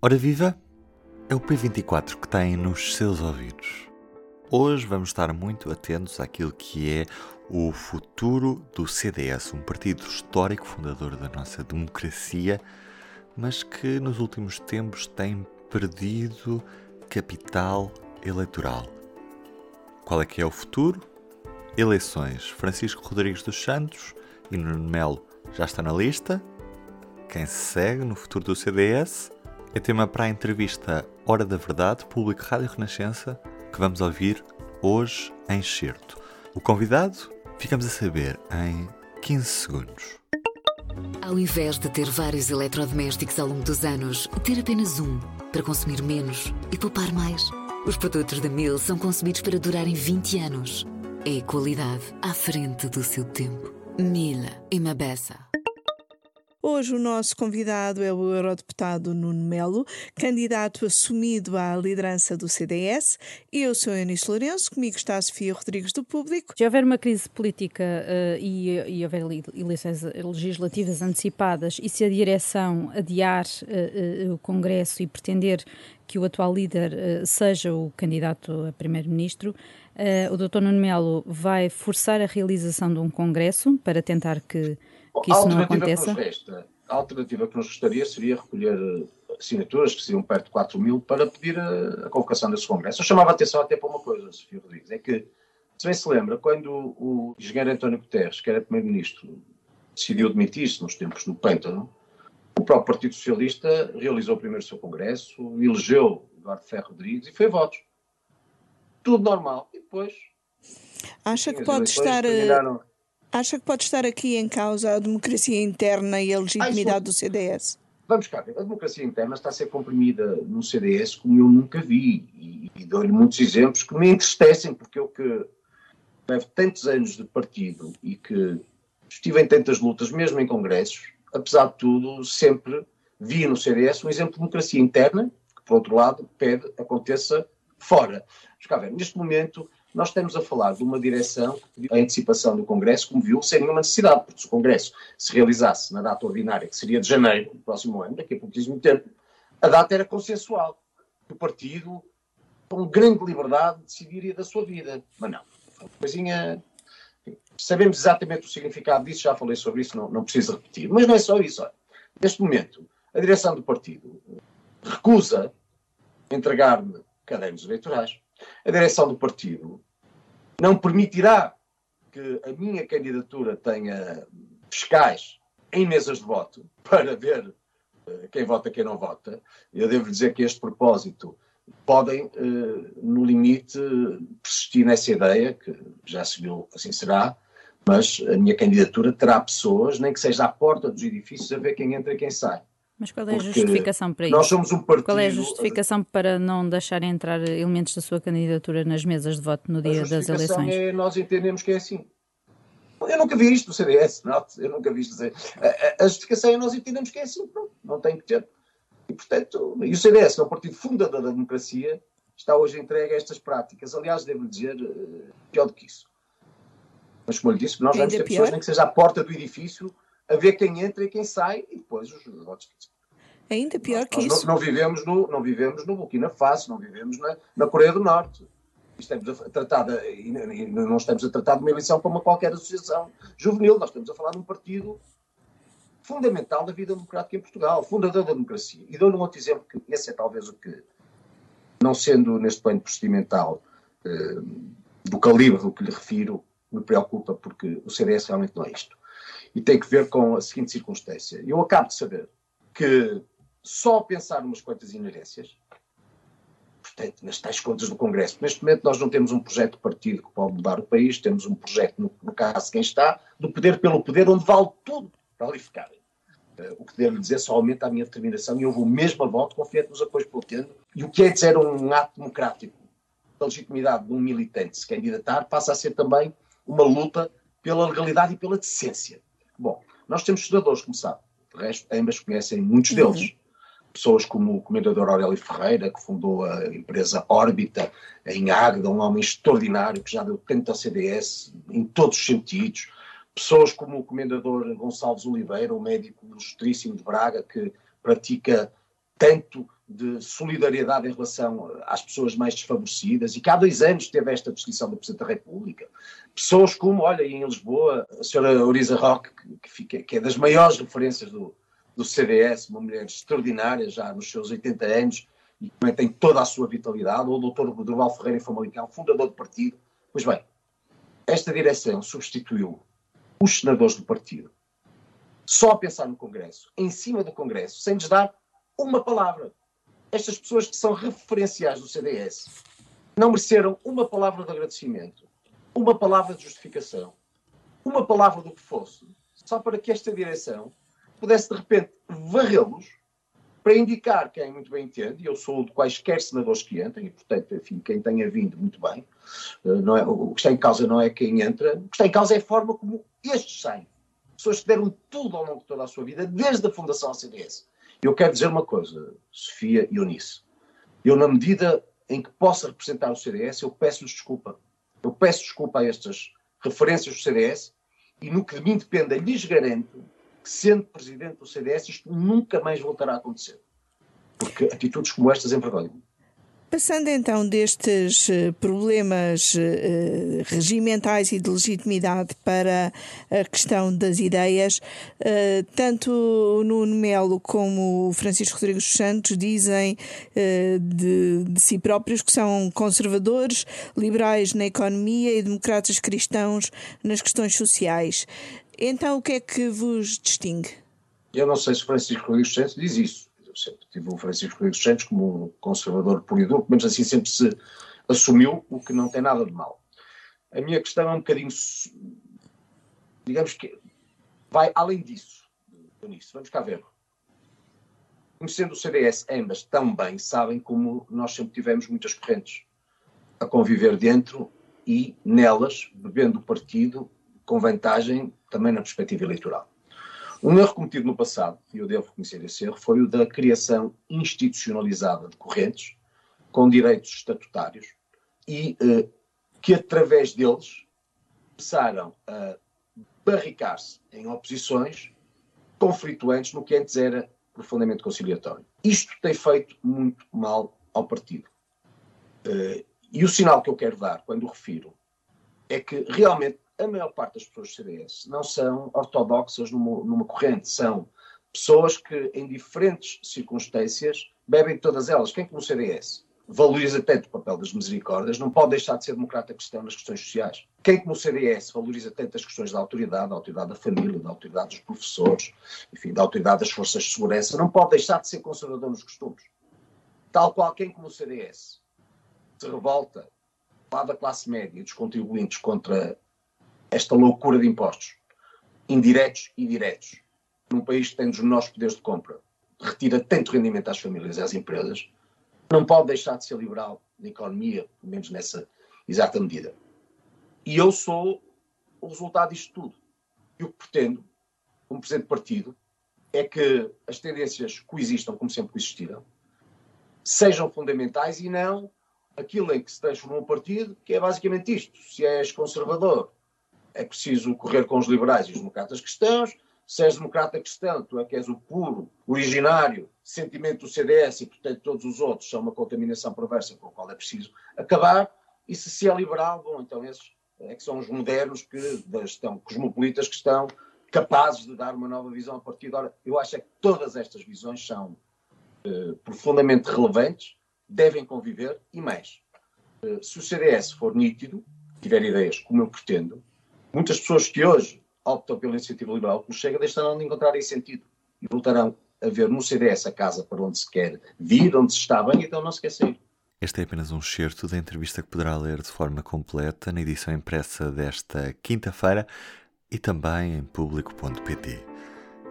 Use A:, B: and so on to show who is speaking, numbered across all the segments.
A: Ora viva! É o P24 que tem nos seus ouvidos. Hoje vamos estar muito atentos àquilo que é o futuro do CDS, um partido histórico fundador da nossa democracia, mas que nos últimos tempos tem perdido capital eleitoral. Qual é que é o futuro? Eleições. Francisco Rodrigues dos Santos e Nuno Melo já está na lista. Quem se segue no futuro do CDS? É tema para a entrevista Hora da Verdade, público Rádio Renascença, que vamos ouvir hoje em certo. O convidado, ficamos a saber em 15 segundos.
B: Ao invés de ter vários eletrodomésticos ao longo dos anos, ter apenas um para consumir menos e poupar mais. Os produtos da Mil são concebidos para durarem 20 anos. É qualidade à frente do seu tempo. Mila e Mabessa.
C: Hoje o nosso convidado é o eurodeputado Nuno Melo, candidato assumido à liderança do CDS. Eu sou Eunice Lourenço, comigo está a Sofia Rodrigues do Público.
D: Se houver uma crise política uh, e, e houver eleições legislativas antecipadas e se a direção adiar uh, uh, o Congresso e pretender que o atual líder seja o candidato a primeiro-ministro, o Dr. Nuno Melo vai forçar a realização de um Congresso para tentar que que isso não aconteça?
E: Que resta, a alternativa que nos gostaria seria recolher assinaturas, que seriam perto de 4 mil, para pedir a, a convocação desse Congresso. Eu chamava a atenção até para uma coisa, Sofia Rodrigues, é que, se bem se lembra, quando o, engenheiro António Guterres, que era primeiro-ministro, decidiu demitir-se nos tempos do Pêntano, o próprio Partido Socialista realizou primeiro o seu Congresso, elegeu Eduardo Ferro Rodrigues e foi a votos. Tudo normal. E depois.
C: Acha que pode estar. Eh, terminaram... Acha que pode estar aqui em causa a democracia interna e a legitimidade do CDS?
E: Vamos cá a democracia interna está a ser comprimida no CDS como eu nunca vi e, e dou-lhe muitos exemplos que me entristecem porque eu que levo tantos anos de partido e que estive em tantas lutas, mesmo em congressos, apesar de tudo, sempre vi no CDS um exemplo de democracia interna, que por outro lado pede aconteça fora. Vamos cá ver, neste momento nós estamos a falar de uma direção que a antecipação do Congresso, como viu, sem nenhuma necessidade, porque se o Congresso se realizasse na data ordinária, que seria de janeiro do próximo ano, daqui a pouquíssimo tempo, a data era consensual. O partido, com grande liberdade, decidiria da sua vida. Mas não. Uma coisinha. Sabemos exatamente o significado disso, já falei sobre isso, não, não preciso repetir. Mas não é só isso. Olha. Neste momento, a direção do partido recusa entregar-me cadernos eleitorais a direção do partido não permitirá que a minha candidatura tenha fiscais em mesas de voto para ver uh, quem vota quem não vota. Eu devo dizer que este propósito podem, uh, no limite, persistir nessa ideia, que já se viu assim será, mas a minha candidatura terá pessoas, nem que seja à porta dos edifícios, a ver quem entra e quem sai.
D: Mas qual é a justificação para isso?
E: Nós somos um partido...
D: Qual é a justificação para não deixar entrar elementos da sua candidatura nas mesas de voto no dia das eleições?
E: É, nós entendemos que é assim. Eu nunca vi isto no CDS, não, eu nunca vi isto. A, a justificação é nós entendemos que é assim, pronto, não tem que ter. E, portanto, e o CDS, que é o partido fundador da democracia, está hoje entregue a estas práticas. Aliás, devo dizer, eh, pior do que isso. Mas, como eu lhe disse, nós vamos ter pior? pessoas, nem que seja à porta do edifício, a ver quem entra e quem sai e depois os votos
C: Ainda pior
E: nós,
C: que
E: nós
C: isso.
E: Não, não, vivemos no, não vivemos no Burkina Faso, não vivemos na, na Coreia do Norte. Estamos a tratar de, não estamos a tratar de uma eleição para uma qualquer associação juvenil, nós estamos a falar de um partido fundamental da vida democrática em Portugal, fundador da democracia. E dou-lhe um outro exemplo, que esse é talvez o que, não sendo neste plano procedimental eh, do calibre do que lhe refiro, me preocupa, porque o CDS realmente não é isto e tem que ver com a seguinte circunstância. Eu acabo de saber que só pensar umas quantas inerências, portanto, nas tais contas do Congresso, neste momento nós não temos um projeto de partido que pode mudar o país, temos um projeto, no, no caso quem está, do poder pelo poder, onde vale tudo para ali ficar. Uh, o que devo dizer só aumenta a minha determinação e eu vou mesmo a voto, confiante nos apoios que vou tendo. E o que é dizer um ato democrático da legitimidade de um militante se candidatar passa a ser também uma luta pela legalidade e pela decência. Bom, nós temos estudadores, como sabe, de resto, ambas conhecem muitos uhum. deles. Pessoas como o comendador Aurélio Ferreira, que fundou a empresa Órbita em Águeda, um homem extraordinário que já deu tanto ao CDS em todos os sentidos. Pessoas como o comendador Gonçalves Oliveira, um médico ilustríssimo de Braga, que pratica tanto de solidariedade em relação às pessoas mais desfavorecidas e que há dois anos teve esta distinção do Presidente da República. Pessoas como, olha, em Lisboa, a senhora Orisa Roque, que, fica, que é das maiores referências do, do CDS, uma mulher extraordinária, já nos seus 80 anos, e que tem toda a sua vitalidade, ou o doutor Durval Ferreira Famalicão, fundador do partido. Pois bem, esta direção substituiu os senadores do partido só a pensar no Congresso, em cima do Congresso, sem lhes dar uma palavra. Estas pessoas que são referenciais do CDS não mereceram uma palavra de agradecimento, uma palavra de justificação, uma palavra do que fosse, só para que esta direção pudesse de repente varrê-los para indicar quem muito bem entende, e eu sou de quaisquer senadores que entrem, e portanto, enfim, quem tenha vindo, muito bem, eh, não é, o que está em causa não é quem entra, o que está em causa é a forma como estes saem. Pessoas que deram tudo ao longo de toda a sua vida, desde a fundação da CDS. Eu quero dizer uma coisa, Sofia e Eunice. Eu, na medida em que possa representar o CDS, eu peço-lhes desculpa. Eu peço desculpa a estas referências do CDS e no que de mim dependa, lhes garanto que, sendo presidente do CDS, isto nunca mais voltará a acontecer. Porque atitudes como estas envergonham.
C: Passando então destes eh, problemas uh, regimentais e de legitimidade para a questão das ideias, uh, tanto o Nuno Melo como o Francisco Rodrigues Santos dizem de, de, si próprios que são conservadores, liberais na economia e democratas cristãos nas questões sociais. Então, o que é que vos distingue?
E: Eu não sei se Francisco Rodrigues Santos diz isso sempre tive o Francisco Rodrigues Santos como um conservador puro e duro, mas assim sempre se assumiu, o que não tem nada de mal. A minha questão é um bocadinho, digamos que vai além disso, nisso. Vamos cá ver. Conhecendo o CDS, ambas também sabem como nós sempre tivemos muitas correntes a conviver dentro e nelas, bebendo o partido com vantagem também na perspectiva eleitoral. Um erro cometido no passado, e eu devo reconhecer esse erro, foi o da criação institucionalizada de correntes com direitos estatutários e eh, que, através deles, começaram a barricar-se em oposições conflituantes no que antes era profundamente conciliatório. Isto tem feito muito mal ao partido. Uh, e o sinal que eu quero dar quando refiro é que realmente a maior parte das pessoas CDS não são ortodoxas numa, numa corrente, são pessoas que, em diferentes circunstâncias, bebem todas elas. Quem, como CDS, valoriza tanto o papel das misericórdias, não pode deixar de ser democrata cristão nas questões sociais. Quem, como CDS, valoriza tanto as questões da autoridade, da autoridade da família, da autoridade dos professores, enfim, da autoridade das forças de segurança, não pode deixar de ser conservador nos costumes. Tal qual quem, como CDS, se revolta lá da classe média e dos contribuintes contra esta loucura de impostos, indiretos e diretos, num país que tem os menores poderes de compra, retira tanto rendimento às famílias e às empresas, não pode deixar de ser liberal na economia, pelo menos nessa exata medida. E eu sou o resultado disto tudo. E o que pretendo, como presidente do partido, é que as tendências coexistam como sempre coexistiram, sejam fundamentais e não aquilo em que se transformou um partido, que é basicamente isto. Se és conservador, é preciso correr com os liberais e os democratas cristãos. Se és democrata cristão, tu é que és o puro, originário sentimento do CDS e, portanto, todos os outros são uma contaminação perversa com a qual é preciso acabar. E se se é liberal, bom, então esses é que são os modernos que estão cosmopolitas que estão capazes de dar uma nova visão a partir de agora. Eu acho é que todas estas visões são eh, profundamente relevantes, devem conviver e mais. Eh, se o CDS for nítido, tiver ideias como eu pretendo, Muitas pessoas que hoje optam pela iniciativa liberal como chega deixarão de encontrar esse sentido e voltarão a ver no CDS a casa para onde se quer vir, onde se está bem, então não se quer sair.
A: Este é apenas um excerto da entrevista que poderá ler de forma completa na edição impressa desta quinta-feira e também em público.pt.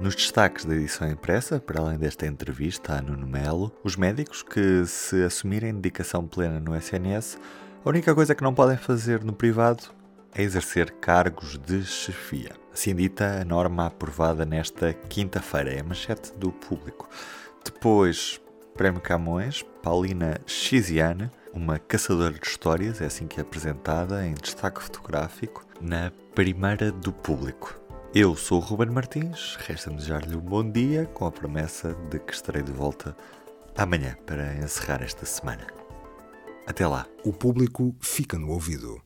A: Nos destaques da edição impressa, para além desta entrevista a Nuno Melo, os médicos que se assumirem dedicação plena no SNS, a única coisa que não podem fazer no privado a exercer cargos de chefia. Assim dita a norma aprovada nesta quinta-feira, é a manchete do público. Depois, Prémio Camões, Paulina Xiziane, uma caçadora de histórias, é assim que é apresentada em destaque fotográfico na primeira do público. Eu sou o Ruben Martins, resta-me desejar-lhe um bom dia, com a promessa de que estarei de volta amanhã para encerrar esta semana. Até lá.
F: O público fica no ouvido.